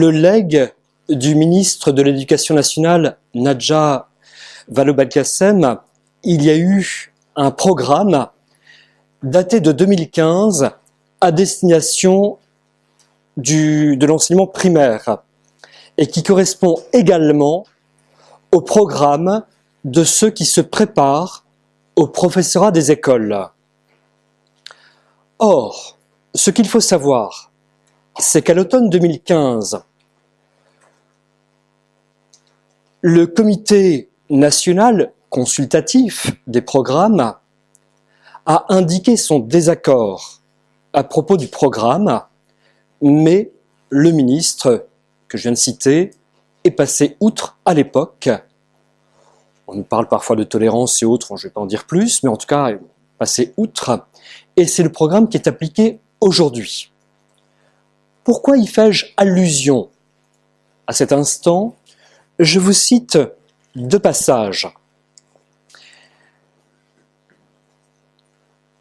Le legs du ministre de l'Éducation nationale, Nadja Vallaud-Belkacem, il y a eu un programme daté de 2015 à destination de l'enseignement primaire et qui correspond également au programme de ceux qui se préparent au professorat des écoles. Or, ce qu'il faut savoir, c'est qu'à l'automne 2015, le comité national consultatif des programmes a indiqué son désaccord à propos du programme, mais le ministre que je viens de citer est passé outre à l'époque. On nous parle parfois de tolérance et autres, je ne vais pas en dire plus, mais en tout cas, passé outre. Et c'est le programme qui est appliqué aujourd'hui. Pourquoi y fais-je allusion à cet instant Je vous cite deux passages.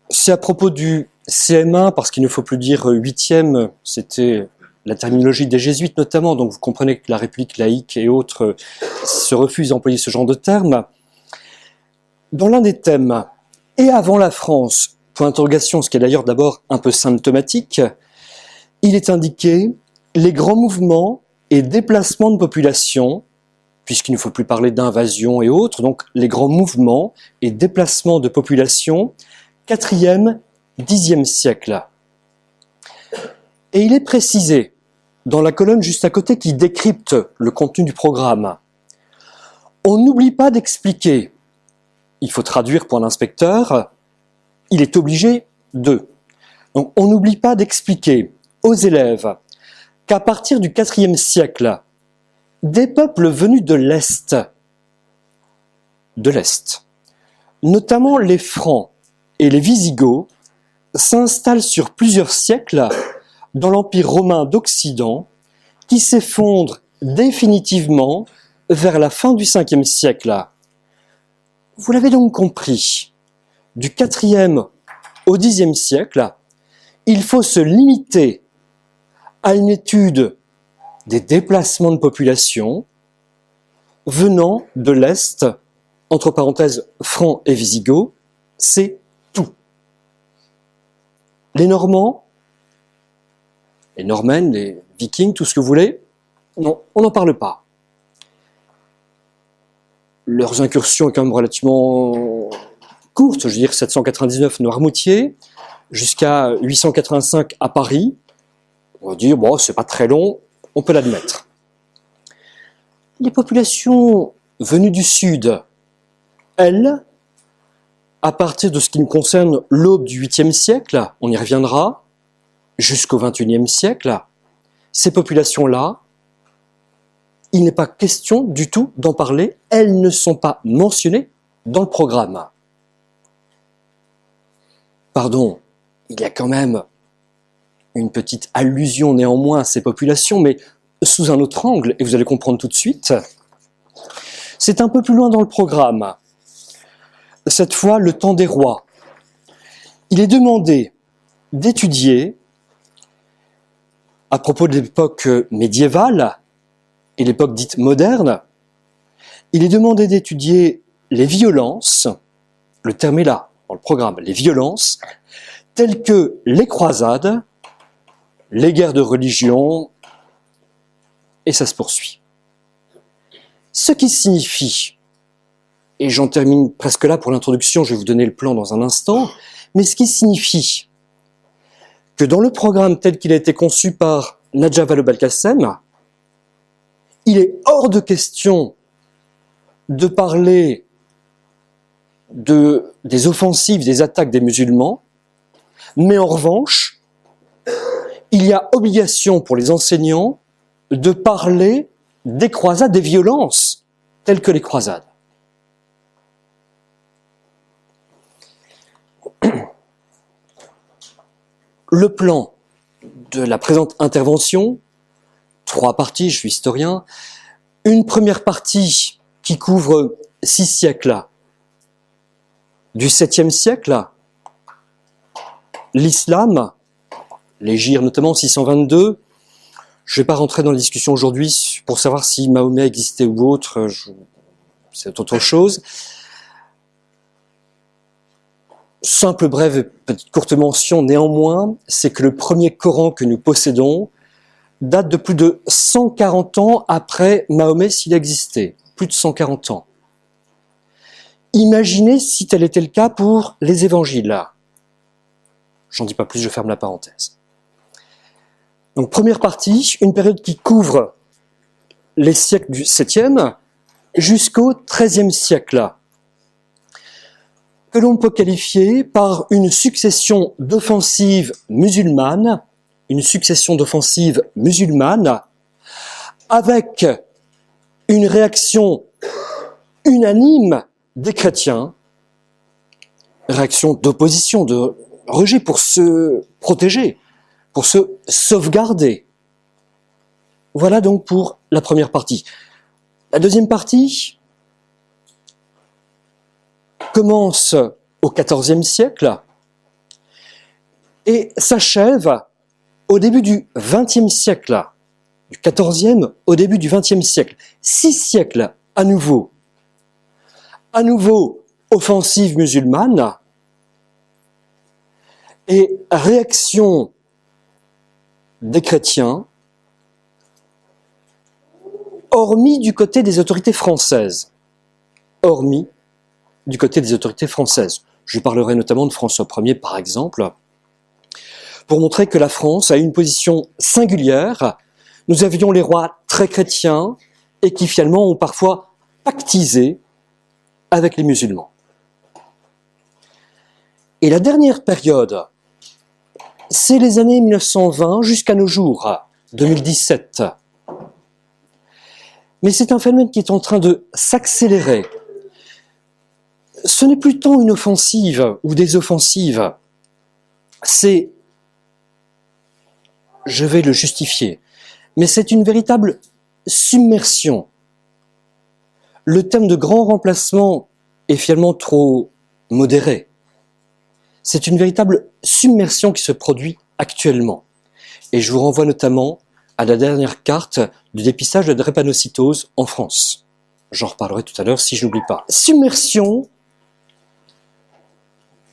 C'est à propos du CM1, parce qu'il ne faut plus dire huitième, c'était la terminologie des jésuites notamment, donc vous comprenez que la République laïque et autres se refusent d'employer ce genre de termes. Dans l'un des thèmes, et avant la France, point d'interrogation, ce qui est d'ailleurs d'abord un peu symptomatique, il est indiqué les grands mouvements et déplacements de population, puisqu'il ne faut plus parler d'invasion et autres, donc les grands mouvements et déplacements de population, 4e, 10e siècle. Et il est précisé dans la colonne juste à côté qui décrypte le contenu du programme. On n'oublie pas d'expliquer, il faut traduire pour l'inspecteur, il est obligé de. Donc on n'oublie pas d'expliquer aux élèves qu'à partir du IVe siècle, des peuples venus de l'Est, de l'Est, notamment les Francs et les Visigoths, s'installent sur plusieurs siècles dans l'Empire romain d'Occident, qui s'effondre définitivement vers la fin du 5e siècle. Vous l'avez donc compris, du 4e au 10e siècle, il faut se limiter à une étude des déplacements de population venant de l'Est, entre parenthèses francs et visigoths, c'est tout. Les Normands les Normands, les Vikings, tout ce que vous voulez. Non, on n'en parle pas. Leurs incursions sont quand même relativement courtes, je veux dire 799 Noirmoutier, jusqu'à 885 à Paris. On va dire, bon, c'est pas très long, on peut l'admettre. Les populations venues du Sud, elles, à partir de ce qui nous concerne l'aube du 8e siècle, on y reviendra, jusqu'au XXIe siècle, ces populations-là, il n'est pas question du tout d'en parler, elles ne sont pas mentionnées dans le programme. Pardon, il y a quand même une petite allusion néanmoins à ces populations, mais sous un autre angle, et vous allez comprendre tout de suite. C'est un peu plus loin dans le programme. Cette fois, le temps des rois. Il est demandé d'étudier à propos de l'époque médiévale et l'époque dite moderne, il est demandé d'étudier les violences, le terme est là, dans le programme, les violences, telles que les croisades, les guerres de religion, et ça se poursuit. Ce qui signifie, et j'en termine presque là pour l'introduction, je vais vous donner le plan dans un instant, mais ce qui signifie que dans le programme tel qu'il a été conçu par Nadja Vallaud-Belkacem, il est hors de question de parler de, des offensives, des attaques des musulmans, mais en revanche, il y a obligation pour les enseignants de parler des croisades, des violences telles que les croisades. le plan de la présente intervention, trois parties, je suis historien, une première partie qui couvre six siècles, du 7e siècle, l'islam, l'Égir notamment 622, Je ne vais pas rentrer dans la discussion aujourd'hui pour savoir si Mahomet existait ou autre, c'est autre chose. Simple, brève, petite courte mention néanmoins, c'est que le premier Coran que nous possédons date de plus de 140 ans après Mahomet s'il existait. Plus de 140 ans. Imaginez si tel était le cas pour les évangiles. J'en dis pas plus, je ferme la parenthèse. Donc première partie, une période qui couvre les siècles du 7e jusqu'au 13e siècle, que l'on peut qualifier par une succession d'offensives musulmanes, une succession d'offensives musulmanes, avec une réaction unanime des chrétiens, réaction d'opposition, de rejet pour se protéger, pour se sauvegarder. Voilà donc pour la première partie. La deuxième partie commence au XIVe siècle et s'achève au début du XXe siècle, du XIVe au début du XXe siècle. Six siècles à nouveau. À nouveau, offensive musulmane et réaction des chrétiens, hormis du côté des autorités françaises. Hormis du côté des autorités françaises. Je parlerai notamment de François Ier, par exemple, pour montrer que la France a une position singulière. Nous avions les rois très chrétiens et qui finalement ont parfois pactisé avec les musulmans. Et la dernière période, c'est les années 1920 jusqu'à nos jours, 2017. Mais c'est un phénomène qui est en train de s'accélérer. Ce n'est plus tant une offensive ou des offensives, c'est je vais le justifier. Mais c'est une véritable submersion. Le thème de grand remplacement est finalement trop modéré. C'est une véritable submersion qui se produit actuellement. Et je vous renvoie notamment à la dernière carte du dépistage de drépanocytose en France. J'en reparlerai tout à l'heure si je n'oublie pas. Submersion,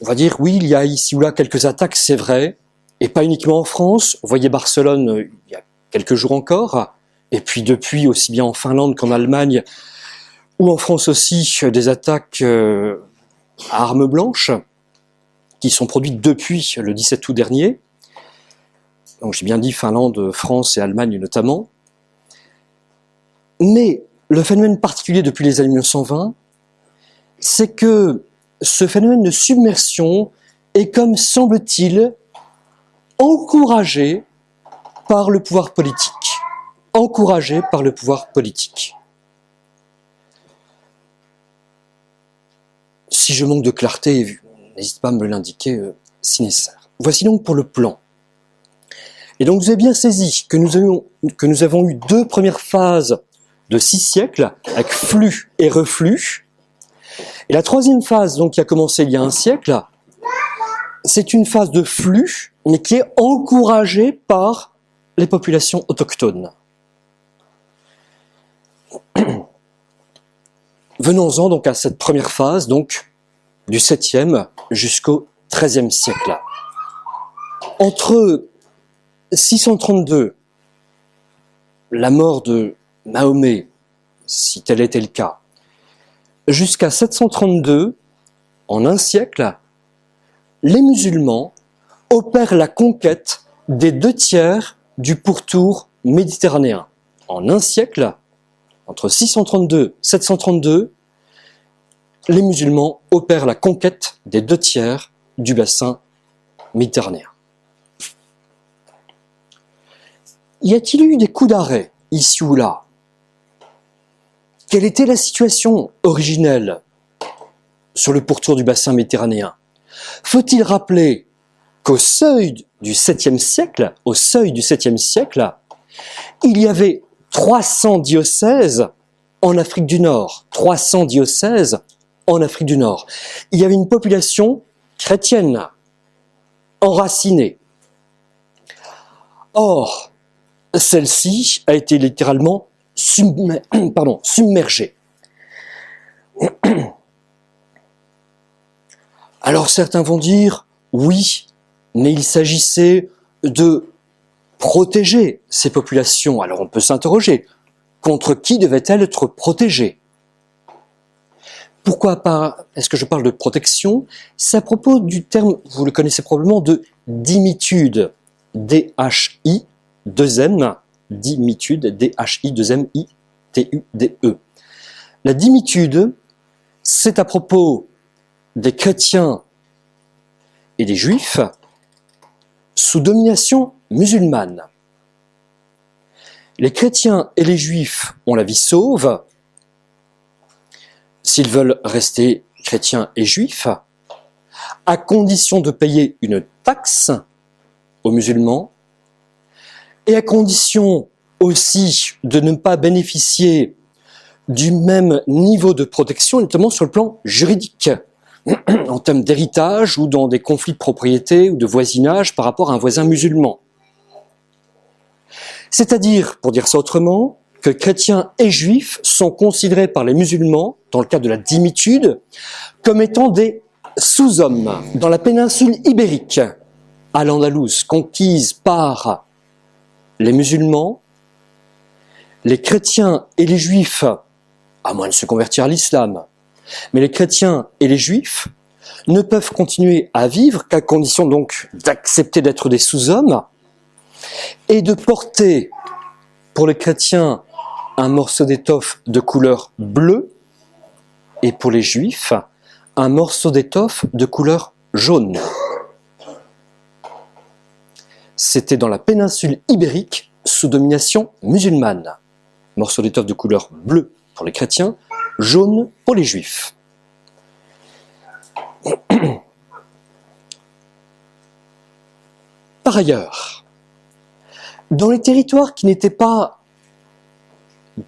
on va dire oui, il y a ici ou là quelques attaques, c'est vrai, et pas uniquement en France. Vous voyez Barcelone euh, il y a quelques jours encore, et puis depuis aussi bien en Finlande qu'en Allemagne, ou en France aussi, euh, des attaques euh, à armes blanches qui sont produites depuis le 17 août dernier. Donc j'ai bien dit Finlande, France et Allemagne notamment. Mais le phénomène particulier depuis les années 1920, c'est que ce phénomène de submersion est comme semble-t-il encouragé par le pouvoir politique. Encouragé par le pouvoir politique. Si je manque de clarté, n'hésite pas à me l'indiquer euh, si nécessaire. Voici donc pour le plan. Et donc vous avez bien saisi que nous, avons, eu deux premières phases de six siècles, avec flux et reflux. Et la troisième phase, donc qui a commencé il y a un siècle, c'est une phase de flux mais qui est encouragé par les populations autochtones. Venons-en donc à cette première phase, donc du 7e jusqu'au 13e siècle. Entre 632, la mort de Mahomet, si tel était le cas, jusqu'à 732, en un siècle, les musulmans opère la conquête des deux tiers du pourtour méditerranéen. En un siècle, entre 632 et 732, les musulmans opèrent la conquête des deux tiers du bassin méditerranéen. Y a-t-il eu des coups d'arrêt ici ou là? Quelle était la situation originelle sur le pourtour du bassin méditerranéen? Faut-il rappeler qu'au seuil du 7e siècle, au seuil du 7e siècle, il y avait 300 diocèses en Afrique du Nord, 300 diocèses en Afrique du Nord. Il y avait une population chrétienne, enracinée. Or, celle-ci a été littéralement submergée. Alors certains vont dire, oui, mais il s'agissait de protéger ces populations. Alors on peut s'interroger, contre qui devait-elle être protégée? Pourquoi Est-ce que je parle de protection? C'est à propos du terme, vous le connaissez probablement, de dimitude. D-H-I, 2-M, dimitude, D-H-I, 2-M-I, T-U-D-E. La dimitude, c'est à propos des chrétiens et des juifs sous domination musulmane. Les chrétiens et les juifs ont la vie sauve s'ils veulent rester chrétiens et juifs, à condition de payer une taxe aux musulmans et à condition aussi de ne pas bénéficier du même niveau de protection, notamment sur le plan juridique, en termes d'héritage ou dans des conflits de propriété ou de voisinage par rapport à un voisin musulman. C'est-à-dire, pour dire ça autrement, que chrétiens et juifs sont considérés par les musulmans, dans le cadre de la dimitude, comme étant des sous-hommes. Dans la péninsule ibérique, à l'Andalouse, conquise par les musulmans, les chrétiens et les juifs, à moins de se convertir à l'islam, mais les chrétiens et les juifs ne peuvent continuer à vivre qu'à condition donc d'accepter d'être des sous-hommes et de porter pour les chrétiens un morceau d'étoffe de couleur bleue et pour les juifs un morceau d'étoffe de couleur jaune. C'était dans la péninsule ibérique sous domination musulmane. Morceau d'étoffe de couleur bleue pour les chrétiens, jaune pour les juifs. Par ailleurs, dans les territoires qui n'étaient pas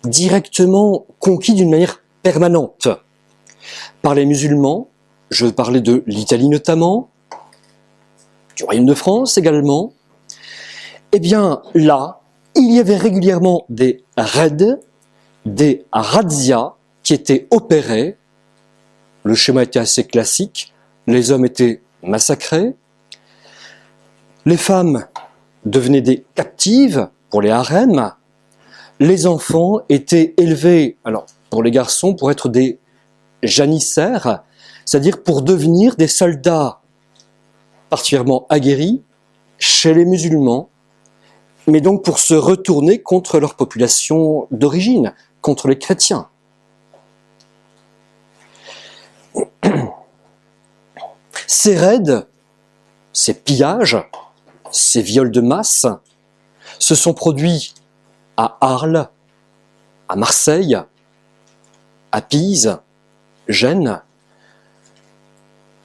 directement conquis d'une manière permanente par les musulmans, je parlais de l'Italie notamment, du Royaume de France également, eh bien là, il y avait régulièrement des raids, des razzias qui étaient opérés. Le schéma était assez classique. Les hommes étaient massacrés. Les femmes devenaient des captives pour les harems. Les enfants étaient élevés, alors pour les garçons, pour être des janissaires, c'est-à-dire pour devenir des soldats particulièrement aguerris chez les musulmans, mais donc pour se retourner contre leur population d'origine, contre les chrétiens. Ces raids, ces pillages, ces viols de masse se sont produits à Arles, à Marseille, à Pise, Gênes,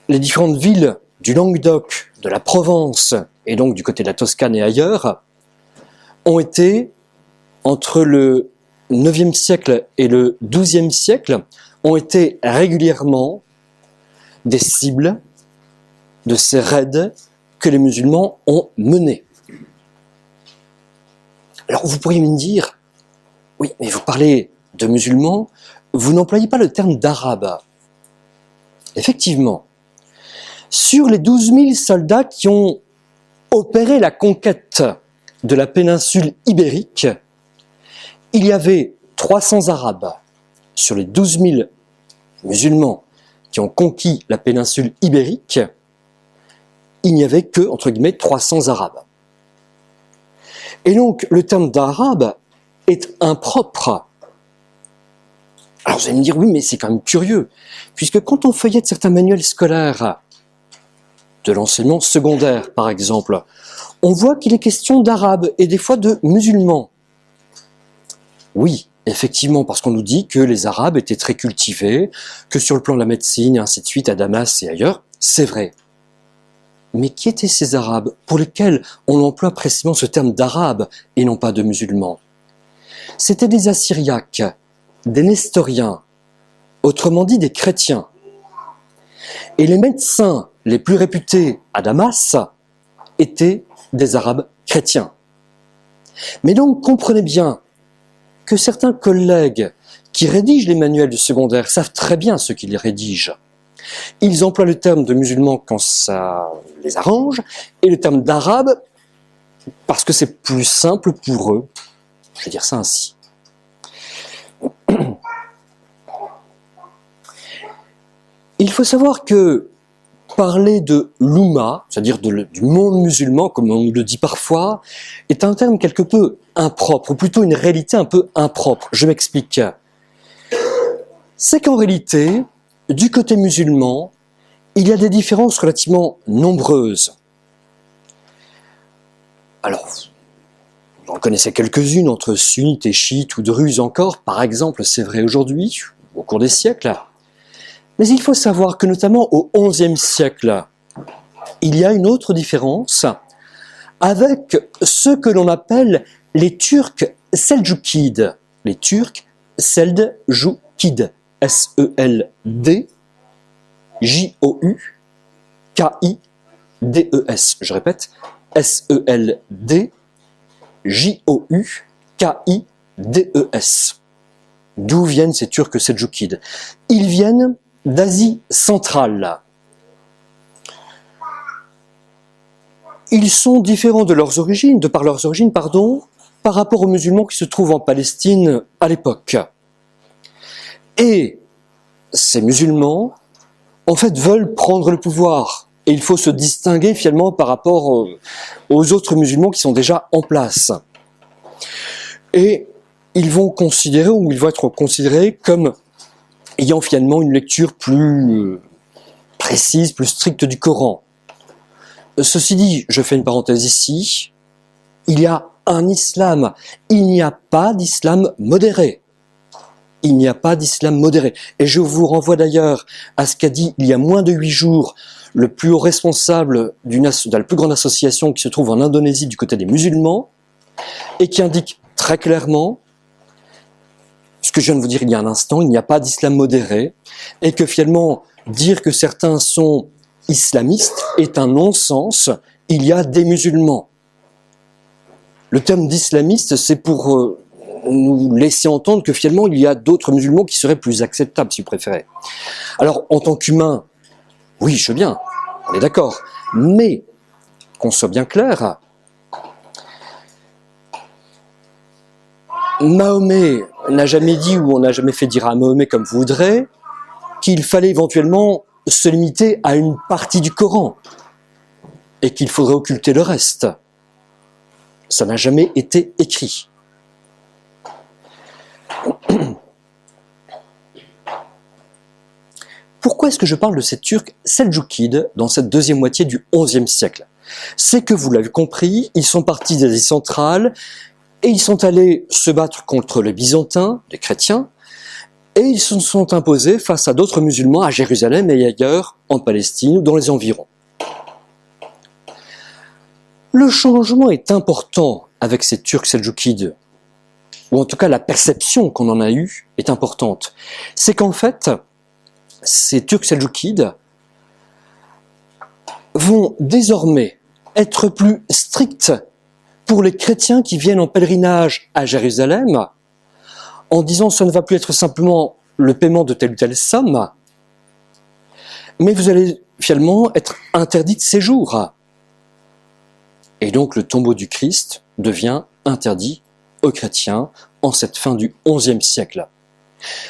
les différentes villes du Languedoc, de la Provence et donc du côté de la Toscane et ailleurs ont été, entre le IXe siècle et le XIIe siècle, ont été régulièrement des cibles de ces raids que les musulmans ont menés. Alors vous pourriez me dire, oui, mais vous parlez de musulmans, vous n'employez pas le terme d'arabe. Effectivement, sur les 12 000 soldats qui ont opéré la conquête de la péninsule ibérique, il y avait 300 Arabes sur les 12 000 musulmans qui ont conquis la péninsule ibérique, il n'y avait que, entre guillemets, 300 Arabes. Et donc, le terme d'arabe est impropre. Alors vous allez me dire, oui, mais c'est quand même curieux, puisque quand on feuillette certains manuels scolaires, de l'enseignement secondaire par exemple, on voit qu'il est question d'arabes et des fois de musulmans. Oui, effectivement, parce qu'on nous dit que les arabes étaient très cultivés, que sur le plan de la médecine et ainsi de suite à Damas et ailleurs, c'est vrai. Mais qui étaient ces Arabes pour lesquels on emploie précisément ce terme d'Arabes et non pas de musulmans? C'étaient des Assyriaques, des Nestoriens, autrement dit des chrétiens. Et les médecins les plus réputés à Damas étaient des Arabes chrétiens. Mais donc comprenez bien que certains collègues qui rédigent les manuels du secondaire savent très bien ce qu'ils rédigent. Ils emploient le terme de musulman quand ça les arrange et le terme d'arabe parce que c'est plus simple pour eux. Je vais dire ça ainsi. Il faut savoir que parler de l'Oumma, c'est-à-dire du monde musulman, comme on le dit parfois, est un terme quelque peu impropre, ou plutôt une réalité un peu impropre. Je m'explique. C'est qu'en réalité, du côté musulman, il y a des différences relativement nombreuses. Alors, vous en quelques-unes entre sunnites et chiites ou druzes encore, par exemple, c'est vrai aujourd'hui, au cours des siècles. Mais il faut savoir que notamment au XIe siècle, il y a une autre différence avec ceux que l'on appelle les Turcs seldjoukides. Les Turcs seldjoukides. S-E-L-D J-O-U K-I-D-E-S. Je répète, S-E-L-D J-O-U K-I-D-E-S. D'où viennent ces Turcs seldjoukides Ils viennent d'Asie centrale. Ils sont différents de leurs origines, de par leurs origines, pardon, par rapport aux musulmans qui se trouvent en Palestine à l'époque. Et ces musulmans, en fait, veulent prendre le pouvoir. Et il faut se distinguer finalement par rapport aux autres musulmans qui sont déjà en place. Et ils vont considérer, ou ils vont être considérés comme ayant finalement une lecture plus euh, précise, plus stricte du Coran. Ceci dit, je fais une parenthèse ici, il y a un islam, il n'y a pas d'islam modéré. Il n'y a pas d'islam modéré. Et je vous renvoie d'ailleurs à ce qu'a dit il y a moins de huit jours le plus haut responsable d'une de la plus grande association qui se trouve en Indonésie du côté des musulmans, et qui indique très clairement ce que je viens de vous dire il y a un instant, il n'y a pas d'islam modéré, et que finalement, dire que certains sont islamistes est un non-sens, il y a des musulmans. Le terme d'islamiste, c'est pour euh, nous laisser entendre que finalement, il y a d'autres musulmans qui seraient plus acceptables, si vous préférez. Alors, en tant qu'humain, oui, je veux bien, on est d'accord, mais qu'on soit bien clair, Mahomet n'a jamais dit ou on n'a jamais fait dire à Mahomet comme vous voudrez qu'il fallait éventuellement se limiter à une partie du Coran et qu'il faudrait occulter le reste. Ça n'a jamais été écrit. Pourquoi est-ce que je parle de ces Turcs seldjoukides dans cette deuxième moitié du XIe siècle? C'est que vous l'avez compris, ils sont partis d'Asie centrale, et ils sont allés se battre contre les Byzantins, les chrétiens, et ils se sont imposés face à d'autres musulmans à Jérusalem et ailleurs, en Palestine ou dans les environs. Le changement est important avec ces Turcs seldjoukides, ou en tout cas la perception qu'on en a eue est importante. C'est qu'en fait, ces Turcs seldjoukides vont désormais être plus stricts pour les chrétiens qui viennent en pèlerinage à Jérusalem, en disant ce ne va plus être simplement le paiement de telle ou telle somme, mais vous allez finalement être interdit de séjour. Et donc le tombeau du Christ devient interdit aux chrétiens en cette fin du XIe siècle.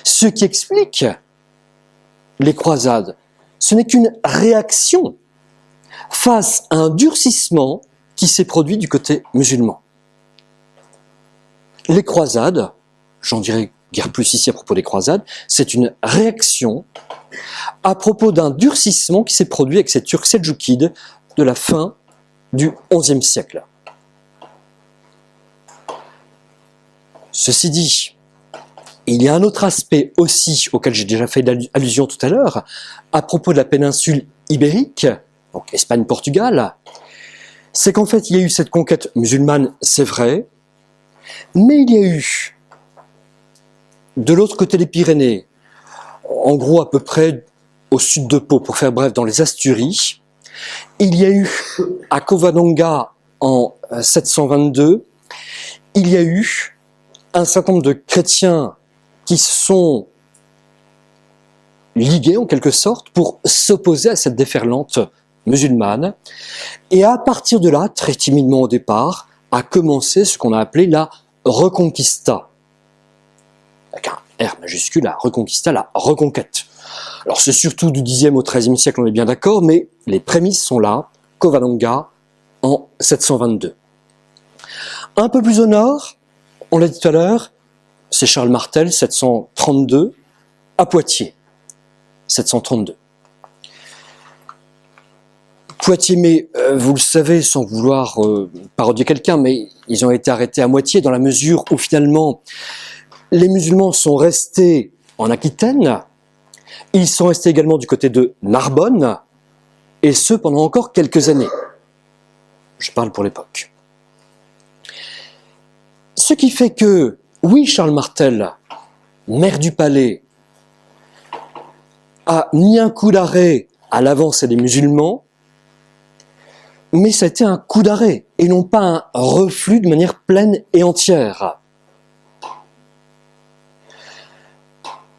Ce qui explique les croisades, ce n'est qu'une réaction face à un durcissement qui s'est produit du côté musulman. Les croisades, j'en dirai guère plus ici à propos des croisades, c'est une réaction à propos d'un durcissement qui s'est produit avec ces Turcs seldjoukides de la fin du XIe siècle. Ceci dit, il y a un autre aspect aussi auquel j'ai déjà fait allusion tout à l'heure, à propos de la péninsule ibérique, donc Espagne-Portugal, c'est qu'en fait, il y a eu cette conquête musulmane, c'est vrai, mais il y a eu, de l'autre côté des Pyrénées, en gros à peu près au sud de Pau, pour faire bref, dans les Asturies, il y a eu à Covadonga en 722, il y a eu un certain nombre de chrétiens qui sont ligués en quelque sorte pour s'opposer à cette déferlante musulmane. Et à partir de là, très timidement au départ, a commencé ce qu'on a appelé la reconquista. Avec un R majuscule, la reconquista, la reconquête. Alors c'est surtout du 10e au 13e siècle, on est bien d'accord, mais les prémices sont là, Covadonga en 722. Un peu plus au nord, on l'a dit tout à l'heure, c'est Charles Martel, 732, à Poitiers, 732. Poitiers, mais euh, vous le savez, sans vouloir euh, parodier quelqu'un, mais ils ont été arrêtés à moitié dans la mesure où finalement les musulmans sont restés en Aquitaine, ils sont restés également du côté de Narbonne, et ce pendant encore quelques années. Je parle pour l'époque. Ce qui fait que, oui, Charles Martel, maire du palais, a mis un coup d'arrêt à l'avancée des musulmans, mais été un coup d'arrêt et non pas un reflux de manière pleine et entière.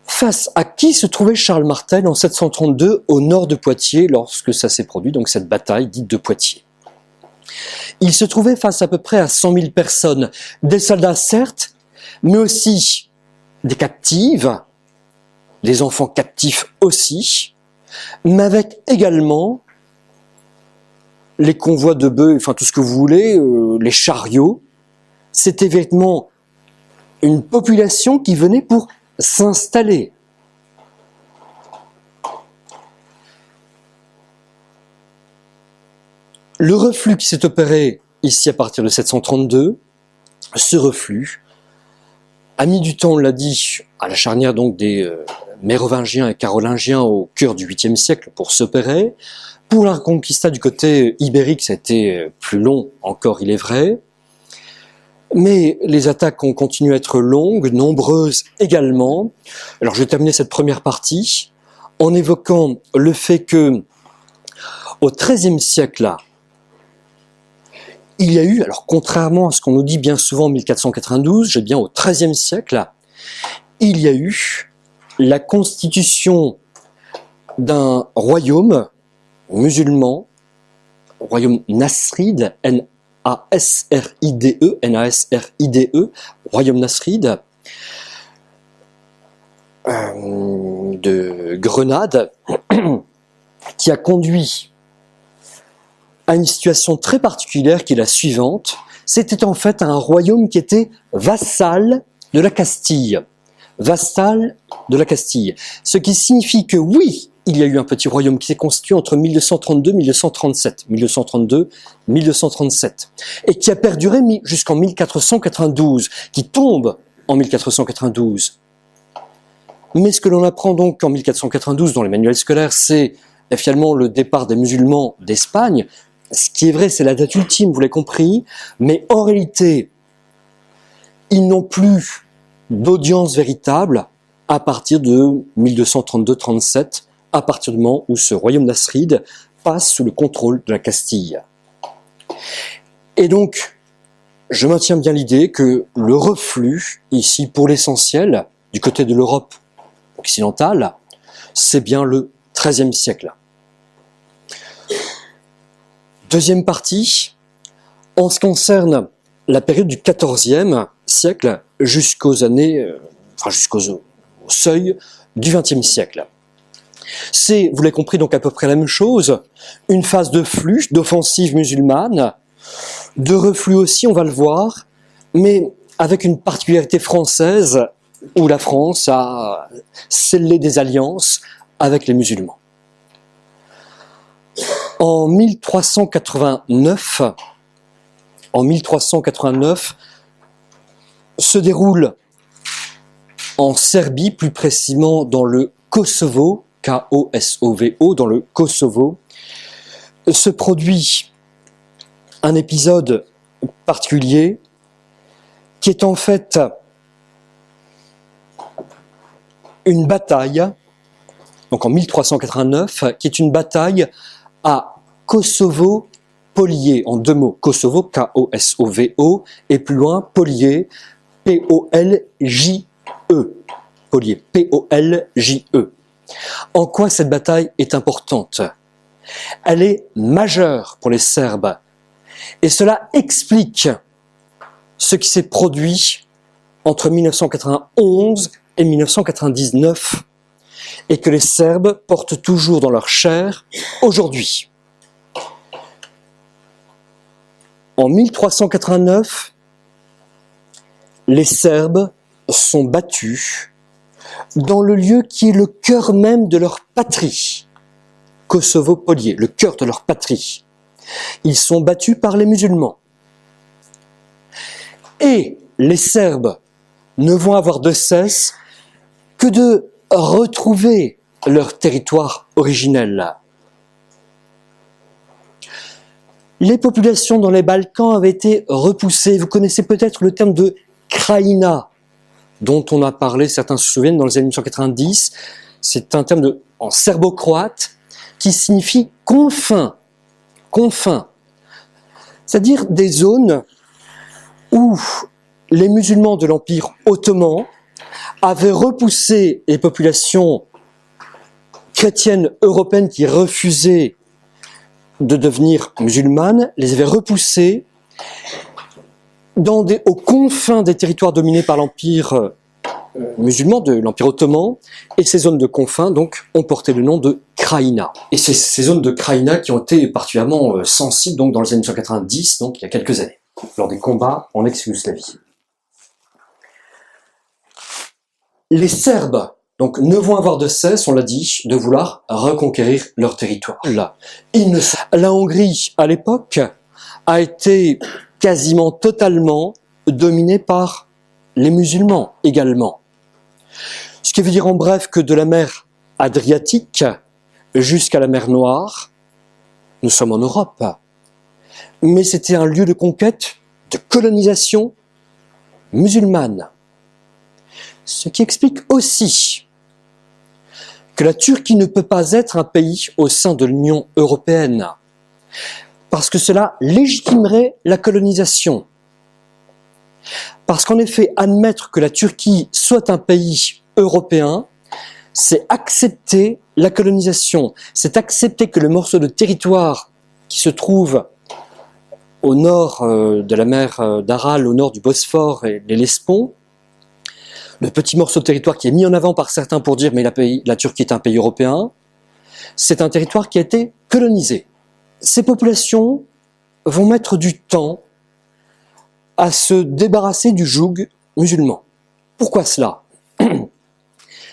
Face à qui se trouvait Charles Martel en 732 au nord de Poitiers lorsque ça s'est produit, donc cette bataille dite de Poitiers? Il se trouvait face à peu près à 100 000 personnes, des soldats certes, mais aussi des captives, des enfants captifs aussi, mais avec également les convois de bœufs, enfin tout ce que vous voulez, euh, les chariots, c'était véritablement une population qui venait pour s'installer. Le reflux qui s'est opéré ici à partir de 732, ce reflux a mis du temps, on l'a dit, à la charnière donc des euh, mérovingiens et carolingiens au cœur du 8e siècle pour s'opérer. Pour la Reconquista du côté ibérique, c'était plus long encore, il est vrai. Mais les attaques ont continué à être longues, nombreuses également. Alors je vais terminer cette première partie en évoquant le fait que au XIIIe siècle, il y a eu, alors contrairement à ce qu'on nous dit bien souvent en 1492, j'ai bien au XIIIe siècle, il y a eu la constitution d'un royaume musulman, royaume nasride, N-A-S-R-I-D-E, N-A-S-R-I-D-E, royaume nasride, euh, de Grenade, qui a conduit à une situation très particulière qui est la suivante. C'était en fait un royaume qui était vassal de la Castille. Vassal de la Castille. Ce qui signifie que oui, il y a eu un petit royaume qui s'est constitué entre 1232 et 1237, 1232, 1237, et qui a perduré jusqu'en 1492, qui tombe en 1492. Mais ce que l'on apprend donc en 1492 dans les manuels scolaires, c'est finalement le départ des musulmans d'Espagne. Ce qui est vrai, c'est la date ultime, vous l'avez compris, mais en réalité, ils n'ont plus d'audience véritable à partir de 1232-37, à partir du moment où ce royaume nasride passe sous le contrôle de la Castille. Et donc, je maintiens bien l'idée que le reflux, ici pour l'essentiel, du côté de l'Europe occidentale, c'est bien le XIIIe siècle. Deuxième partie, en ce qui concerne la période du XIVe siècle jusqu'aux années, euh, enfin jusqu'au seuil du XXe siècle. C'est, vous l'avez compris, donc à peu près la même chose, une phase de flux, d'offensive musulmane, de reflux aussi, on va le voir, mais avec une particularité française où la France a scellé des alliances avec les musulmans. En 1389, en 1389, se déroule en Serbie, plus précisément dans le Kosovo, K-O-S-O-V-O, dans le Kosovo, se produit un épisode particulier qui est en fait une bataille, donc en 1389, qui est une bataille à Kosovo Polier en deux mots, Kosovo, K-O-S-O-V-O, et plus loin, Polier, P-O-L-J-E. Polier, P-O-L-J-E. En quoi cette bataille est importante? Elle est majeure pour les Serbes, et cela explique ce qui s'est produit entre 1991 et 1999 et que les Serbes portent toujours dans leur chair aujourd'hui. En 1389, les Serbes sont battus dans le lieu qui est le cœur même de leur patrie, Kosovo-Polier, le cœur de leur patrie. Ils sont battus par les musulmans. Et les Serbes ne vont avoir de cesse que de retrouver leur territoire originel. Les populations dans les Balkans avaient été repoussées. Vous connaissez peut-être le terme de Kraïna, dont on a parlé, certains se souviennent, dans les années 1990. C'est un terme en serbo-croate qui signifie confins, confins. C'est-à-dire des zones où les musulmans de l'Empire ottoman avaient repoussé les populations chrétiennes européennes qui refusaient de devenir musulmanes, les avaient repoussées dans des, aux confins des territoires dominés par l'Empire euh, musulman, de l'Empire ottoman, et ces zones de confins donc ont porté le nom de Kraïna. Et c'est ces zones de Kraïna qui ont été particulièrement euh, sensibles donc dans les années 1990, donc il y a quelques années, lors des combats en ex-Yougoslavie. Les Serbes donc ne vont avoir de cesse, on l'a dit, de vouloir reconquérir leur territoire. Là, la Hongrie à l'époque a été quasiment totalement dominée par les musulmans également. Ce qui veut dire en bref que de la mer Adriatique jusqu'à la mer Noire, nous sommes en Europe. Mais c'était un lieu de conquête, de colonisation musulmane. Ce qui explique aussi la Turquie ne peut pas être un pays au sein de l'Union européenne, parce que cela légitimerait la colonisation. Parce qu'en effet, admettre que la Turquie soit un pays européen, c'est accepter la colonisation, c'est accepter que le morceau de territoire qui se trouve au nord euh, de la mer euh, d'Aral, au nord du Bosphore et les Lesbos, le petit morceau de territoire qui est mis en avant par certains pour dire mais la, Turquie est un pays européen, c'est un territoire qui a été colonisé. Ces populations vont mettre du temps à se débarrasser du joug musulman. Pourquoi cela?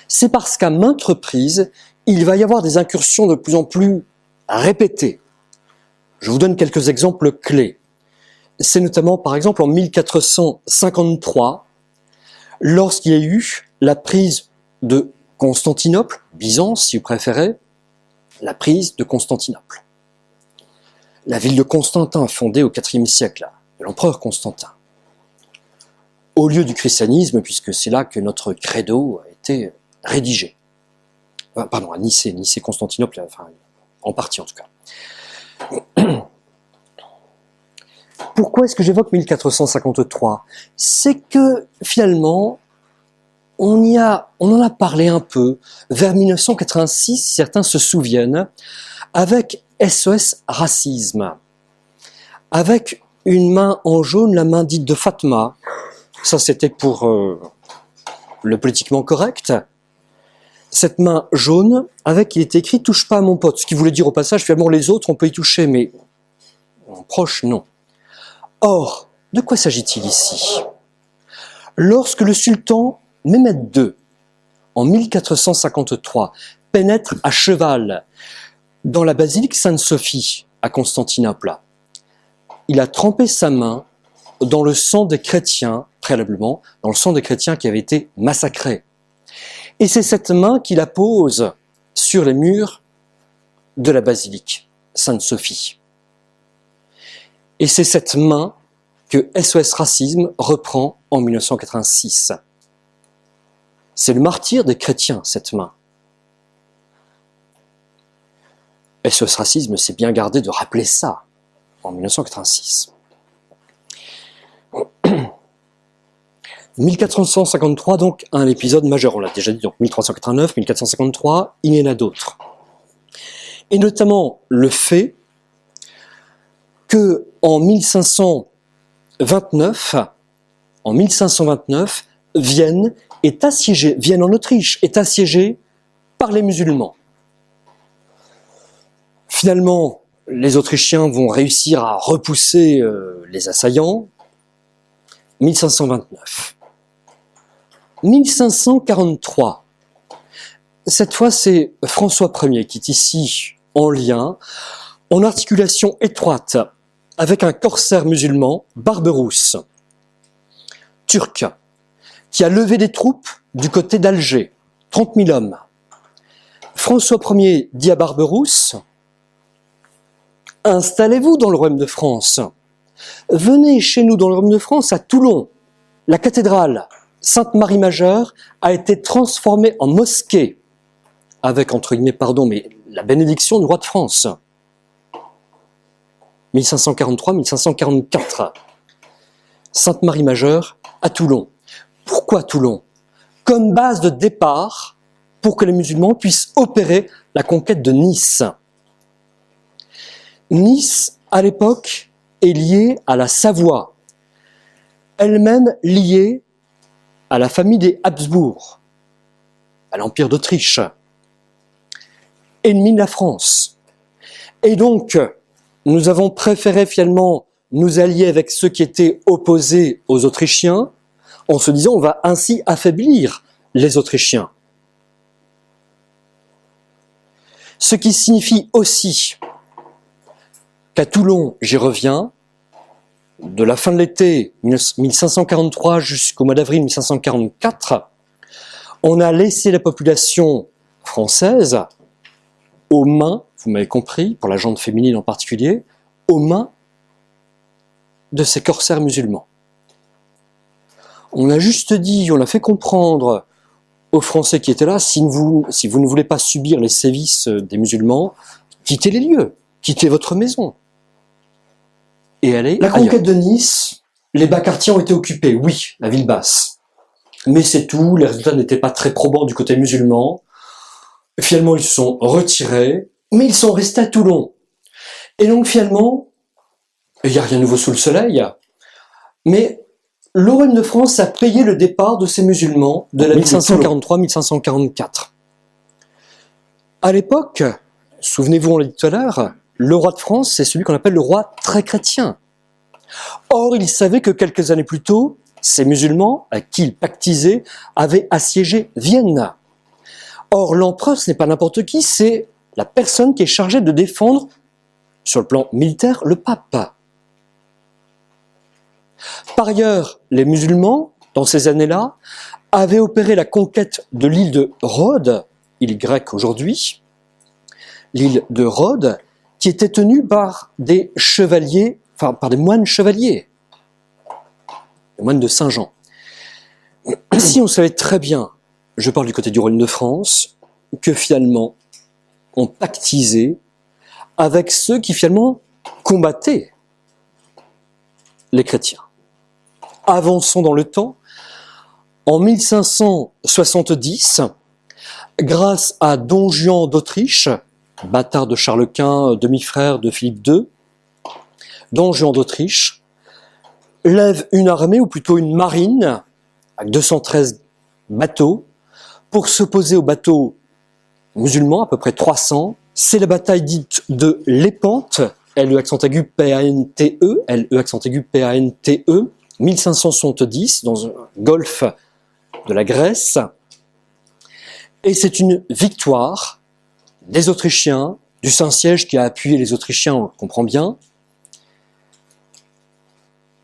C'est parce qu'à maintes reprises, il va y avoir des incursions de plus en plus répétées. Je vous donne quelques exemples clés. C'est notamment, par exemple, en 1453, lorsqu'il y a eu la prise de Constantinople, Byzance si vous préférez, la prise de Constantinople. La ville de Constantin, fondée au IVe siècle, de l'empereur Constantin. Au lieu du christianisme, puisque c'est là que notre credo a été rédigé. Pardon, à Nicée, Nicée, Constantinople, enfin, en partie en tout cas. Pourquoi est-ce que j'évoque 1453 C'est que finalement, on, en a parlé un peu vers 1986, certains se souviennent, avec SOS Racisme, avec une main en jaune, la main dite de Fatma. Ça, c'était pour euh, le politiquement correct. Cette main jaune, avec, il était écrit Touche pas à mon pote. Ce qui voulait dire au passage, finalement, les autres, on peut y toucher, mais proche, non. Or, de quoi s'agit-il ici? Lorsque le sultan Mehmed II, en 1453, pénètre à cheval dans la basilique Sainte-Sophie à Constantinople, il a trempé sa main dans le sang des chrétiens, préalablement, dans le sang des chrétiens qui avaient été massacrés. Et c'est cette main qu'il appose sur les murs de la basilique Sainte-Sophie. Et c'est cette main que SOS Racisme reprend en 1986. C'est le martyr des chrétiens, cette main. SOS Racisme s'est bien gardé de rappeler ça. en 1986. 1453, donc, un épisode majeur, on l'a déjà dit, donc 1389, 1453, il y en a d'autres. Et notamment le fait que en 1529, en 1529, Vienne est assiégée, Vienne en Autriche est assiégée par les musulmans. Finalement, les Autrichiens vont réussir à repousser euh, les assaillants. 1529. 1543. Cette fois, c'est François Ier qui est ici en lien, en articulation étroite avec un corsaire musulman, Barberousse, turc, qui a levé des troupes du côté d'Alger, 30 000 hommes. François Ier dit à Barberousse, Installez-vous dans le royaume de France. Venez chez nous dans le royaume de France, à Toulon. La cathédrale Sainte-Marie-Majeure a été transformée en mosquée, avec, entre guillemets, pardon, mais la bénédiction du roi de France. 1543-1544. Sainte-Marie-Majeure à Toulon. Pourquoi Toulon? Comme base de départ pour que les musulmans puissent opérer la conquête de Nice. Nice, à l'époque, est liée à la Savoie, elle-même liée à la famille des Habsbourg, à l'Empire d'Autriche, ennemi de la France. Et donc, nous avons préféré finalement nous allier avec ceux qui étaient opposés aux Autrichiens, en se disant on va ainsi affaiblir les Autrichiens. Ce qui signifie aussi qu'à Toulon, j'y reviens, de la fin de l'été 1543 jusqu'au mois d'avril 1544, on a laissé la population française aux mains, vous m'avez compris, pour la jante féminine en particulier, aux mains de ces corsaires musulmans. On a juste dit, on a fait comprendre aux Français qui étaient là, si vous, si vous ne voulez pas subir les sévices des musulmans, quittez les lieux, quittez votre maison. Et allez. La conquête de Nice, les bas quartiers ont été occupés, oui, la ville basse. Mais c'est tout, les résultats n'étaient pas très probants du côté musulman. Finalement, ils se sont retirés, mais ils sont restés à Toulon. Et donc finalement, il n'y a rien de nouveau sous le soleil, mais le de France a payé le départ de ces musulmans de la 1543-1544. À l'époque, souvenez-vous, on l'a dit tout à l'heure, le roi de France, c'est celui qu'on appelle le roi très chrétien. Or, il savait que quelques années plus tôt, ces musulmans, à qui il pactisait, avaient assiégé Vienne. Or, l'empereur, ce n'est pas n'importe qui, c'est la personne qui est chargée de défendre, sur le plan militaire, le pape. Par ailleurs, les musulmans, dans ces années-là, avaient opéré la conquête de l'île de Rhodes, île grecque aujourd'hui, l'île de Rhodes, qui était tenue par des chevaliers, enfin par des moines chevaliers, des moines de Saint-Jean. Ici, on savait très bien je parle du côté du royaume de France, que finalement on pactisait avec ceux qui finalement combattaient les chrétiens. Avançons dans le temps. En 1570, grâce à Don Juan d'Autriche, bâtard de Charles Quint, demi-frère de Philippe II, Don Juan d'Autriche lève une armée, ou plutôt une marine, avec 213 bateaux, pour s'opposer aux bateaux musulmans, à peu près 300. C'est la bataille dite de l'Épante, L-E accent aigu P-A-N-T-E, L-E accent aigu P-A-N-T-E, 1570, dans un golfe de la Grèce. Et c'est une victoire des Autrichiens, du Saint-Siège qui a appuyé les Autrichiens, on le comprend bien.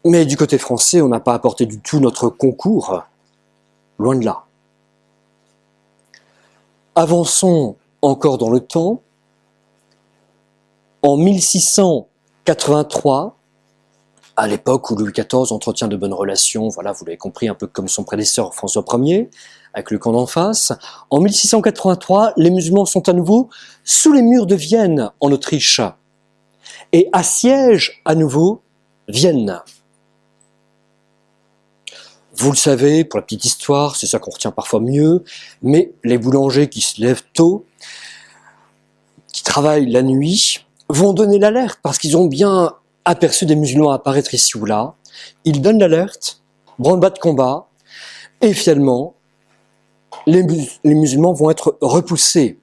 Mais du côté français, on n'a pas apporté du tout notre concours, loin de là. Avançons encore dans le temps. En 1683, à l'époque où Louis XIV entretient de bonnes relations, voilà, vous l'avez compris, un peu comme son prédécesseur François Ier, avec le camp d'en face. En 1683, les musulmans sont à nouveau sous les murs de Vienne, en Autriche. et assiège à nouveau Vienne. Vous le savez, pour la petite histoire, c'est ça qu'on retient parfois mieux, mais les boulangers qui se lèvent tôt, qui travaillent la nuit, vont donner l'alerte parce qu'ils ont bien aperçu des musulmans apparaître ici ou là. Ils donnent l'alerte, branle-bas de combat, et finalement, les, musulmans vont être repoussés.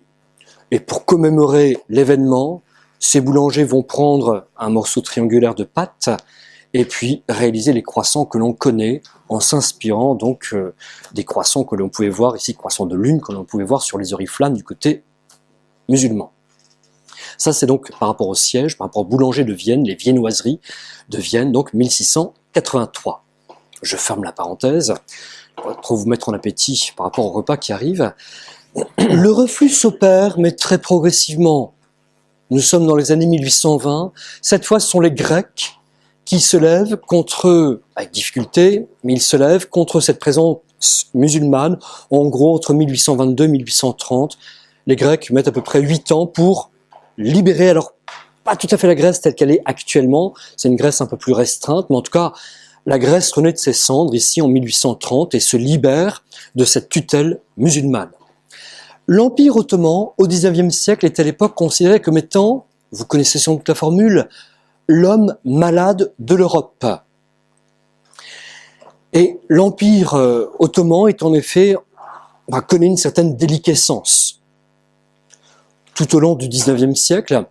Et pour commémorer l'événement, ces boulangers vont prendre un morceau triangulaire de pâte et puis réaliser les croissants que l'on connaît en s'inspirant donc euh, des croissants que l'on pouvait voir ici, croissants de lune que l'on pouvait voir sur les oriflammes du côté musulman. Ça, c'est donc par rapport au siège, par rapport au boulanger de Vienne, les viennoiseries de Vienne, donc 1683. Je ferme la parenthèse pour vous mettre en appétit par rapport au repas qui arrive. Le reflux s'opère, mais très progressivement. Nous sommes dans les années 1820. Cette fois, ce sont les Grecs qui se lèvent contre, avec difficulté, mais ils se lèvent contre cette présence musulmane, en gros entre 1822 et 1830. Les Grecs mettent à peu près 8 ans pour libérer, alors pas tout à fait la Grèce telle qu'elle est actuellement, c'est une Grèce un peu plus restreinte, mais en tout cas, la Grèce renaît de ses cendres ici en 1830 et se libère de cette tutelle musulmane. L'Empire ottoman, au XIXe siècle, est à l'époque considéré comme étant, vous connaissez sans doute la formule, l'homme malade de l'Europe. Et l'Empire euh, ottoman est en effet, connaît une certaine déliquescence. Tout au long du XIXe siècle,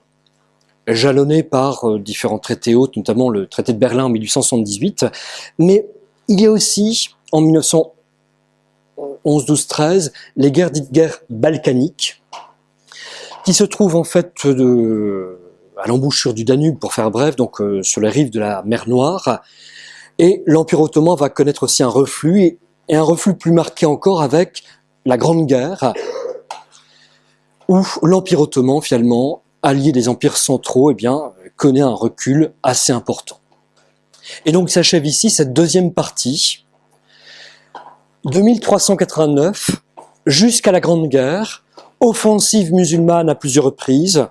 jalonné par euh, différents traités hôtes, notamment le traité de Berlin en 1878, mais il y a aussi, en 1911, 12, 13, les guerres dites guerres balkaniques, qui se trouvent en fait de, à l'embouchure du Danube, pour faire bref, donc euh, sur les rives de la mer Noire. Et l'Empire ottoman va connaître aussi un reflux, et, un reflux plus marqué encore avec la Grande Guerre, où l'Empire ottoman, finalement, allié des empires centraux, eh connaît un recul assez important. Et donc s'achève ici cette deuxième partie, de 1389 jusqu'à la Grande Guerre, offensive musulmane à plusieurs reprises,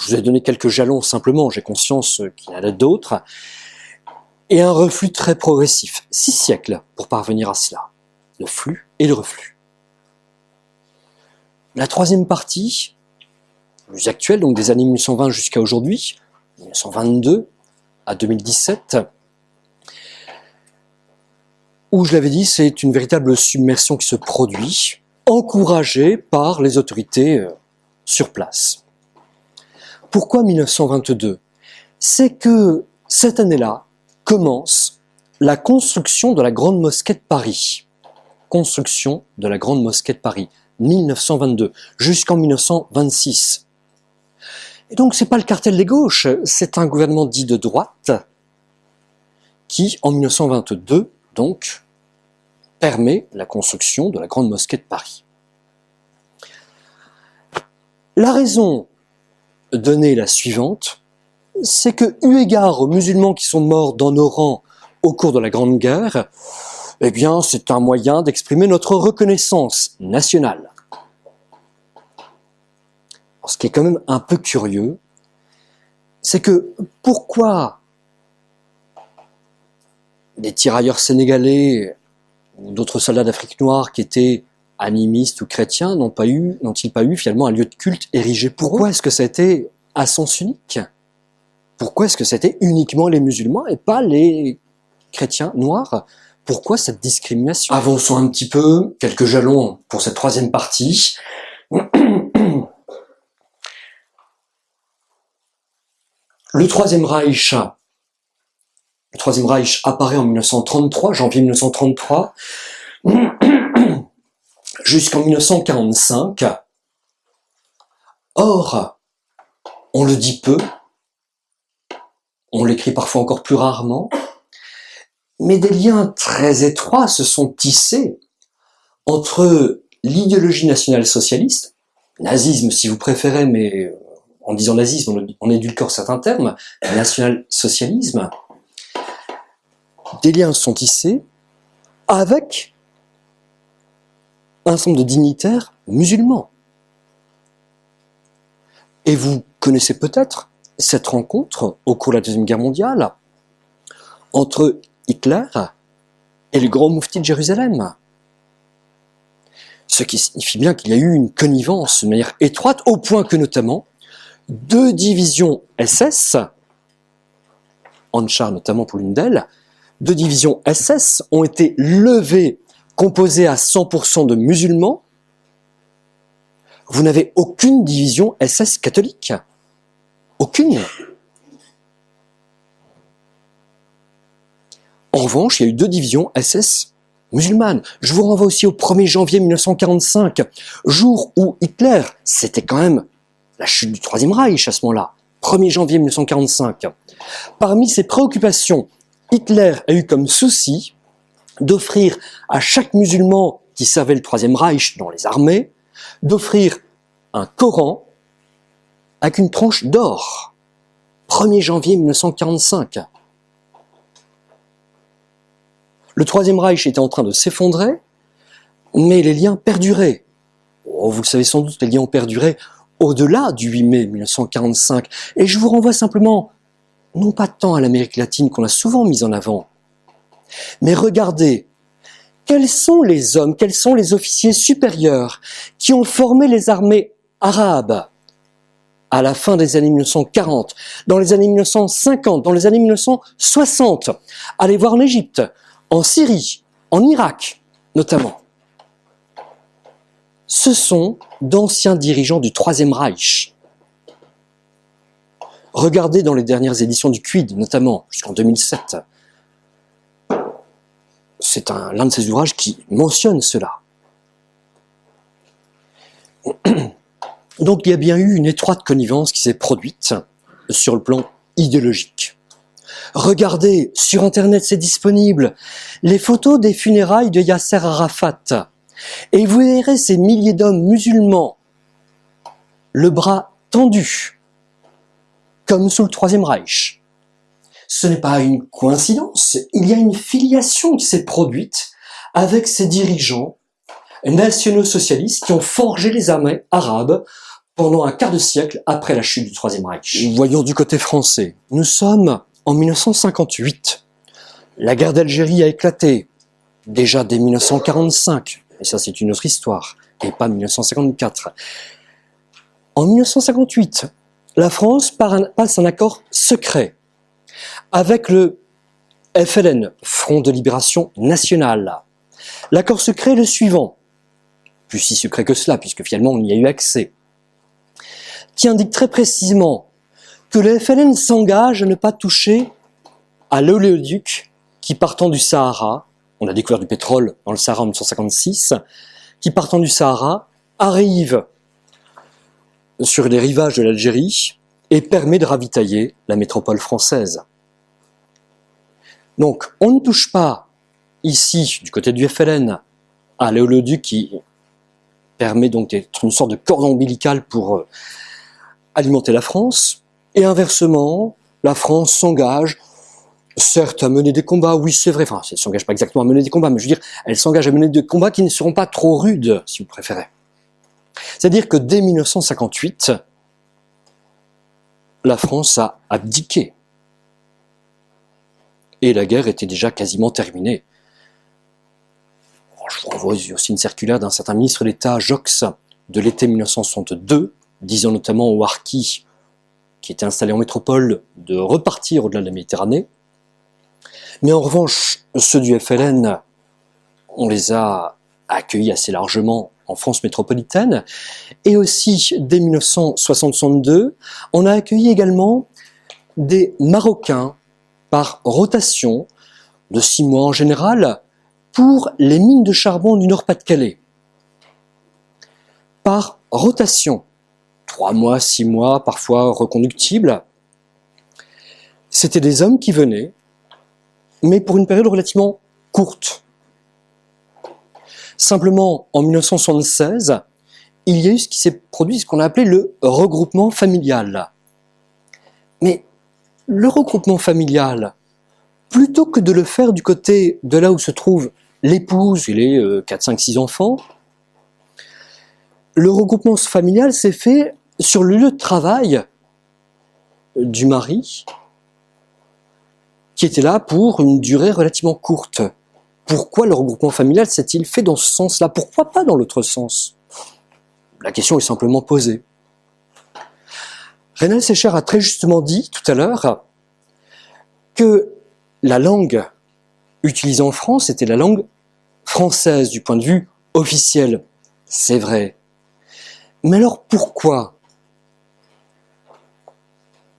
je vous ai donné quelques jalons simplement, j'ai conscience qu'il y en a d'autres. Et un reflux très progressif. Six siècles pour parvenir à cela. Le flux et le reflux. La troisième partie, plus actuelle, donc des années 1920 jusqu'à aujourd'hui, 1922 à 2017, où je l'avais dit, c'est une véritable submersion qui se produit, encouragée par les autorités euh, sur place. Pourquoi 1922 C'est que cette année-là commence la construction de la Grande Mosquée de Paris. Construction de la Grande Mosquée de Paris, 1922, jusqu'en 1926. Et donc c'est pas le cartel des gauches, c'est un gouvernement dit de droite qui, en 1922, donc, permet la construction de la Grande Mosquée de Paris. La raison donner la suivante, c'est que, eu égard aux musulmans qui sont morts dans nos rangs au cours de la Grande Guerre, eh bien, c'est un moyen d'exprimer notre reconnaissance nationale. ce qui est quand même un peu curieux, c'est que pourquoi des tirailleurs sénégalais ou d'autres soldats d'Afrique noire qui étaient animistes ou chrétiens n'ont pas eu, n'ont-ils pas eu finalement un lieu de culte érigé pour Pourquoi est-ce que été à sens unique? Pourquoi est-ce que c'était uniquement les musulmans et pas les chrétiens noirs? Pourquoi cette discrimination? Avançons un petit peu, quelques jalons pour cette troisième partie. Le troisième Reich, le troisième Reich apparaît en 1933, janvier 1933 jusqu'en 1945. Or, on le dit peu, on l'écrit parfois encore plus rarement, mais des liens très étroits se sont tissés entre l'idéologie nationale socialiste, nazisme si vous préférez, mais en disant nazisme, on édulcore certains termes, national-socialisme, des liens sont tissés avec un ensemble de dignitaires musulmans. Et vous connaissez peut-être cette rencontre au cours de la Deuxième Guerre mondiale entre Hitler et le grand moufti de Jérusalem. Ce qui signifie bien qu'il y a eu une connivence de manière étroite, au point que notamment deux divisions SS, Anchar notamment pour l'une d'elles, deux divisions SS ont été levées, composées à 100% de musulmans. Vous n'avez aucune division SS catholique. Aucune. En revanche, il y a eu deux divisions SS musulmanes. Je vous renvoie aussi au 1er janvier 1945, jour où Hitler, c'était quand même la chute du Troisième Reich à ce moment-là, 1er janvier 1945. Parmi ses préoccupations, Hitler a eu comme souci d'offrir à chaque musulman qui servait le Troisième Reich dans les armées, d'offrir un Coran avec une tranche d'or. 1er janvier 1945. Le Troisième Reich était en train de s'effondrer, mais les liens perduraient. Oh, vous le savez sans doute, les liens ont perduré au-delà du 8 mai 1945. Et je vous renvoie simplement, non pas tant à l'Amérique latine qu'on a souvent mise en avant, mais regardez, quels sont les hommes, quels sont les officiers supérieurs qui ont formé les armées arabes à la fin des années 1940, dans les années 1950, dans les années 1960. Allez voir en Égypte, en Syrie, en Irak notamment. Ce sont d'anciens dirigeants du Troisième Reich. Regardez dans les dernières éditions du Quid, notamment jusqu'en 2007. C'est l'un de ces ouvrages qui mentionne cela. Donc il y a bien eu une étroite connivence qui s'est produite sur le plan idéologique. Regardez, sur Internet c'est disponible, les photos des funérailles de Yasser Arafat. Et vous verrez ces milliers d'hommes musulmans, le bras tendu, comme sous le Troisième Reich. Ce n'est pas une coïncidence, il y a une filiation qui s'est produite avec ces dirigeants nationaux socialistes qui ont forgé les armées arabes pendant un quart de siècle après la chute du Troisième Reich. Voyons du côté français. Nous sommes en 1958. La guerre d'Algérie a éclaté, déjà dès 1945, et ça c'est une autre histoire, et pas 1954. En 1958, la France passe un accord secret avec le FLN, Front de Libération Nationale. L'accord secret est le suivant, plus si secret que cela, puisque finalement on y a eu accès. Qui indique très précisément que le FLN s'engage à ne pas toucher à l'oléoduc qui partant du Sahara, on a découvert du pétrole dans le Sahara en 1956, qui partant du Sahara arrive sur les rivages de l'Algérie et permet de ravitailler la métropole française. Donc on ne touche pas ici, du côté du FLN, à l'oléoduc qui permet donc d'être une sorte de cordon ombilical pour euh, alimenter la France, et inversement, la France s'engage, certes à mener des combats, oui c'est vrai, enfin elle s'engage pas exactement à mener des combats, mais je veux dire, elle s'engage à mener des combats qui ne seront pas trop rudes, si vous préférez. C'est-à-dire que dès 1958, la France a abdiqué. Et la guerre était déjà quasiment terminée. Je vous renvoie aussi une circulaire d'un certain ministre d'État, Jox, de l'été 1962, disant notamment aux Harkis, qui étaient installés en métropole, de repartir au-delà de la Méditerranée. Mais en revanche, ceux du FLN, on les a accueillis assez largement en France métropolitaine. Et aussi, dès 1962, on a accueilli également des Marocains par rotation de six mois en général pour les mines de charbon du Nord-Pas-de-Calais. Par rotation trois mois, six mois, parfois reconductibles. C'était des hommes qui venaient, mais pour une période relativement courte. Simplement, en 1976, il y a eu ce qui s'est produit, ce qu'on a appelé le regroupement familial. Mais le regroupement familial, plutôt que de le faire du côté de là où se trouve l'épouse et les 4, 5, 6 enfants, le regroupement familial s'est fait sur le lieu de travail du mari qui était là pour une durée relativement courte. Pourquoi le regroupement familial s'est-il fait dans ce sens-là? Pourquoi pas dans l'autre sens? La question est simplement posée. Rénal Sécher a très justement dit tout à l'heure que la langue utilisée en France était la langue française du point de vue officiel. C'est vrai. Mais alors pourquoi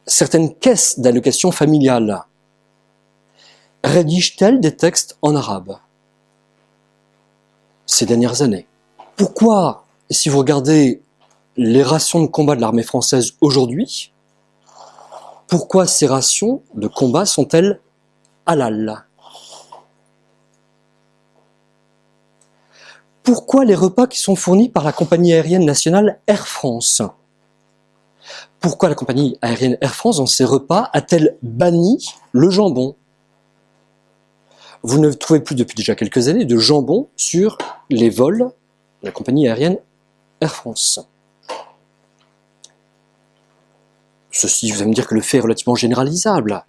certaines caisses d'allocation familiale rédigent-elles des textes en arabe ces dernières années? Pourquoi, si vous regardez les rations de combat de l'armée française aujourd'hui, pourquoi ces rations de combat sont-elles halal? Pourquoi les repas qui sont fournis par la compagnie aérienne nationale Air France? Pourquoi la compagnie aérienne Air France, dans ses repas, a-t-elle banni le jambon? Vous ne trouvez plus depuis déjà quelques années de jambon sur les vols de la compagnie aérienne Air France. Ceci, vous allez me dire que le fait est relativement généralisable.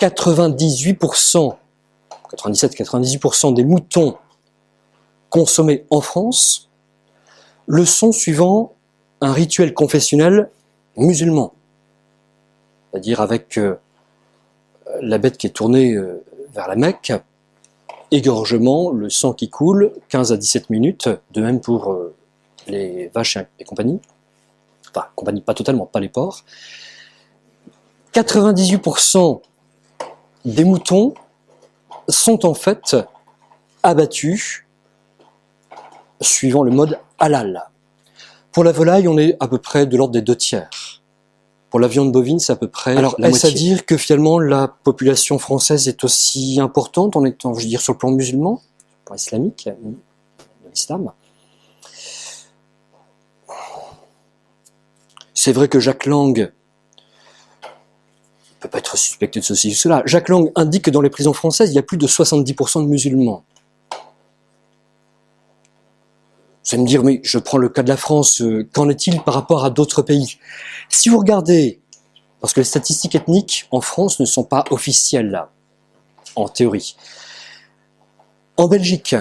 98%, 97-98% des moutons consommés en France le sont suivant un rituel confessionnel musulman. C'est-à-dire avec euh, la bête qui est tournée euh, vers la Mecque, égorgement, le sang qui coule, 15 à 17 minutes, de même pour euh, les vaches et compagnie enfin, compagnie pas totalement, pas les porcs. 98% des moutons sont en fait abattus suivant le mode halal. Pour la volaille, on est à peu près de l'ordre des deux tiers. Pour la viande bovine, c'est à peu près Alors, est-ce à dire que finalement la population française est aussi importante en étant, je veux dire, sur le plan musulman, sur le plan islamique, de l'islam? C'est vrai que Jacques Lang ne peut pas être suspecté de ceci ou cela. Jacques Lang indique que dans les prisons françaises, il y a plus de 70% de musulmans. Vous allez me dire, mais je prends le cas de la France, euh, qu'en est-il par rapport à d'autres pays? Si vous regardez, parce que les statistiques ethniques en France ne sont pas officielles là, en théorie. En Belgique,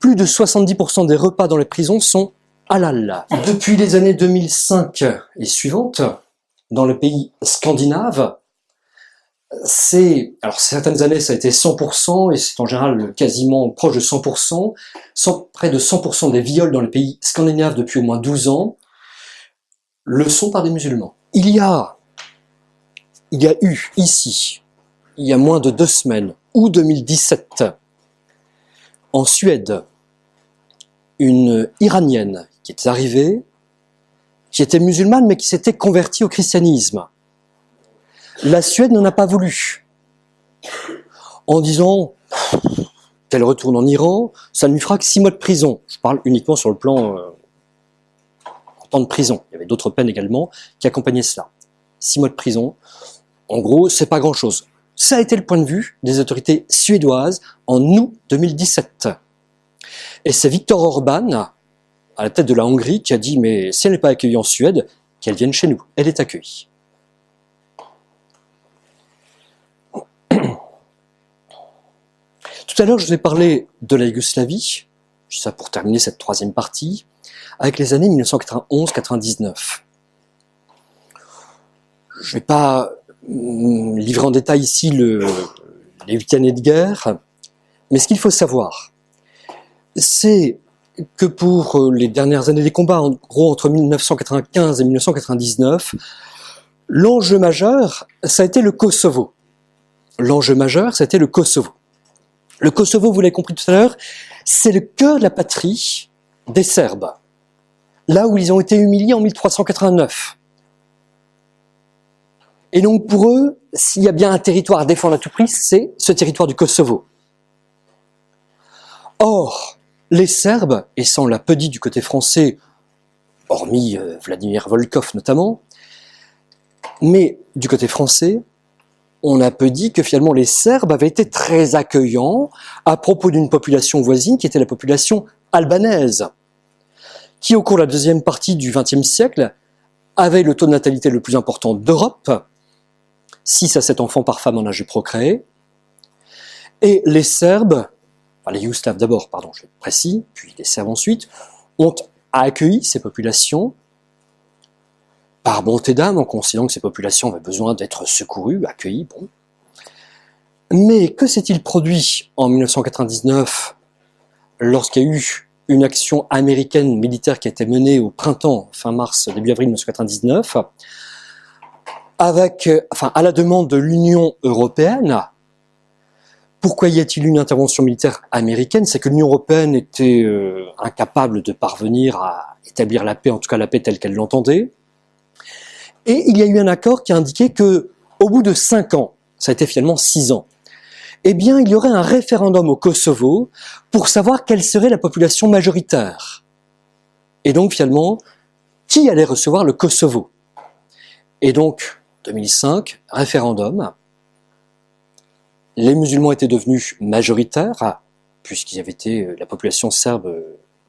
plus de 70% des repas dans les prisons sont halal. Depuis les années 2005 et suivantes, dans le pays scandinave, c'est, alors certaines années ça a été 100% et c'est en général quasiment proche de 100%, près de 100% des viols dans le pays scandinave depuis au moins 12 ans le sont par des musulmans. Il y a, il y a eu ici, il y a moins de deux semaines, ou 2017, en Suède, une Iranienne qui est arrivée, qui était musulmane mais qui s'était convertie au christianisme. La Suède n'en a pas voulu. En disant qu'elle retourne en Iran, ça ne lui fera que six mois de prison. Je parle uniquement sur le plan euh, temps de prison. Il y avait d'autres peines également qui accompagnaient cela. Six mois de prison. En gros, c'est pas grand chose. Ça a été le point de vue des autorités suédoises en août 2017. Et c'est Viktor Orban, à la tête de la Hongrie qui a dit mais si elle n'est pas accueillie en Suède, qu'elle vienne chez nous. Elle est accueillie. Tout à l'heure, je vous ai parlé de la Yougoslavie, ça pour terminer cette troisième partie, avec les années 1991-99. Je ne vais pas mm, livrer en détail ici le, les huit années de guerre, mais ce qu'il faut savoir, c'est que pour euh, les dernières années des combats, en gros entre 1995 et 1999, l'enjeu majeur, ça a été le Kosovo. L'enjeu majeur, ça a été le Kosovo. Le Kosovo, vous l'avez compris tout à l'heure, c'est le cœur de la patrie des Serbes. Là où ils ont été humiliés en 1389. Et donc pour eux, s'il y a bien un territoire à défendre à tout prix, c'est ce territoire du Kosovo. Or, les Serbes, et ça on l'a peu dit du côté français, hormis euh, Vladimir Volkov notamment, mais du côté français, on a peu dit que finalement les Serbes avaient été très accueillants à propos d'une population voisine qui était la population albanaise, qui au cours de la deuxième partie du XXe siècle avait le taux de natalité le plus important d'Europe, 6 à 7 enfants par femme en âge de procréer, et les Serbes, enfin les Yougoslaves d'abord, pardon, je suis précis, puis les Serbes ensuite, ont accueilli ces populations par bonté d'âme, en considérant que ces populations avaient besoin d'être secourues, accueillies. Mais que s'est-il produit en 1999 lorsqu'il y a eu une action américaine militaire qui a été menée au printemps, fin mars, début avril 1999, avec, enfin, à la demande de l'Union européenne? Pourquoi y a-t-il une intervention militaire américaine? C'est que l'Union européenne était euh, incapable de parvenir à établir la paix, en tout cas la paix telle qu'elle l'entendait. Et il y a eu un accord qui a indiqué que, au bout de cinq ans, ça a été finalement six ans, eh bien, il y aurait un référendum au Kosovo pour savoir quelle serait la population majoritaire. Et donc, finalement, qui allait recevoir le Kosovo? Et donc, 2005, référendum. Les musulmans étaient devenus majoritaires, puisqu'ils avaient été, la population serbe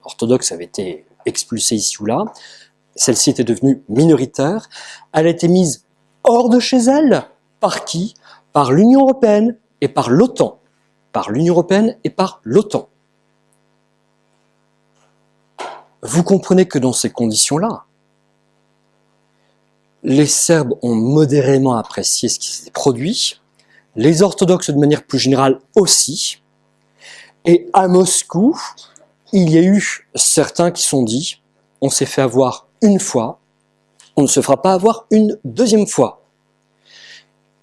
orthodoxe avait été expulsée ici ou là. Celle-ci était devenue minoritaire. Elle a été mise hors de chez elle. Par qui? Par l'Union européenne, et par l'OTAN, par l'Union européenne et par l'OTAN. Vous comprenez que dans ces conditions-là, les Serbes ont modérément apprécié ce qui s'est produit, les orthodoxes de manière plus générale aussi, et à Moscou, il y a eu certains qui sont dit, on s'est fait avoir une fois, on ne se fera pas avoir une deuxième fois.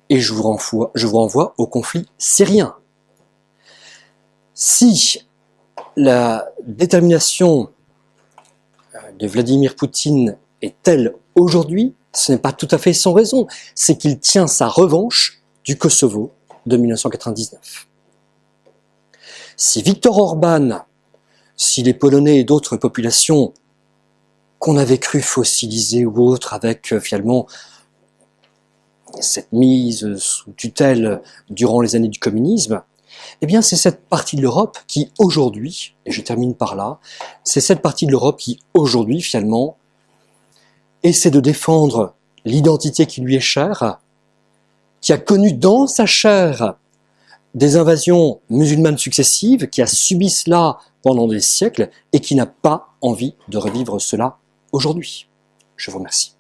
Et je vous renvoie, au conflit syrien. Si la détermination euh, de Vladimir Poutine est telle aujourd'hui, ce n'est pas tout à fait sans raison, c'est qu'il tient sa revanche du Kosovo de 1999. Si Viktor Orban, si les Polonais et d'autres populations qu'on avait cru fossiliser ou autres avec euh, finalement cette mise sous tutelle durant les années du communisme, eh bien c'est cette partie de l'Europe qui aujourd'hui, et je termine par là, c'est cette partie de l'Europe qui aujourd'hui finalement essaie de défendre l'identité qui lui est chère, qui a connu dans sa chair des invasions musulmanes successives, qui a subi cela pendant des siècles et qui n'a pas envie de revivre cela aujourd'hui. Je vous remercie.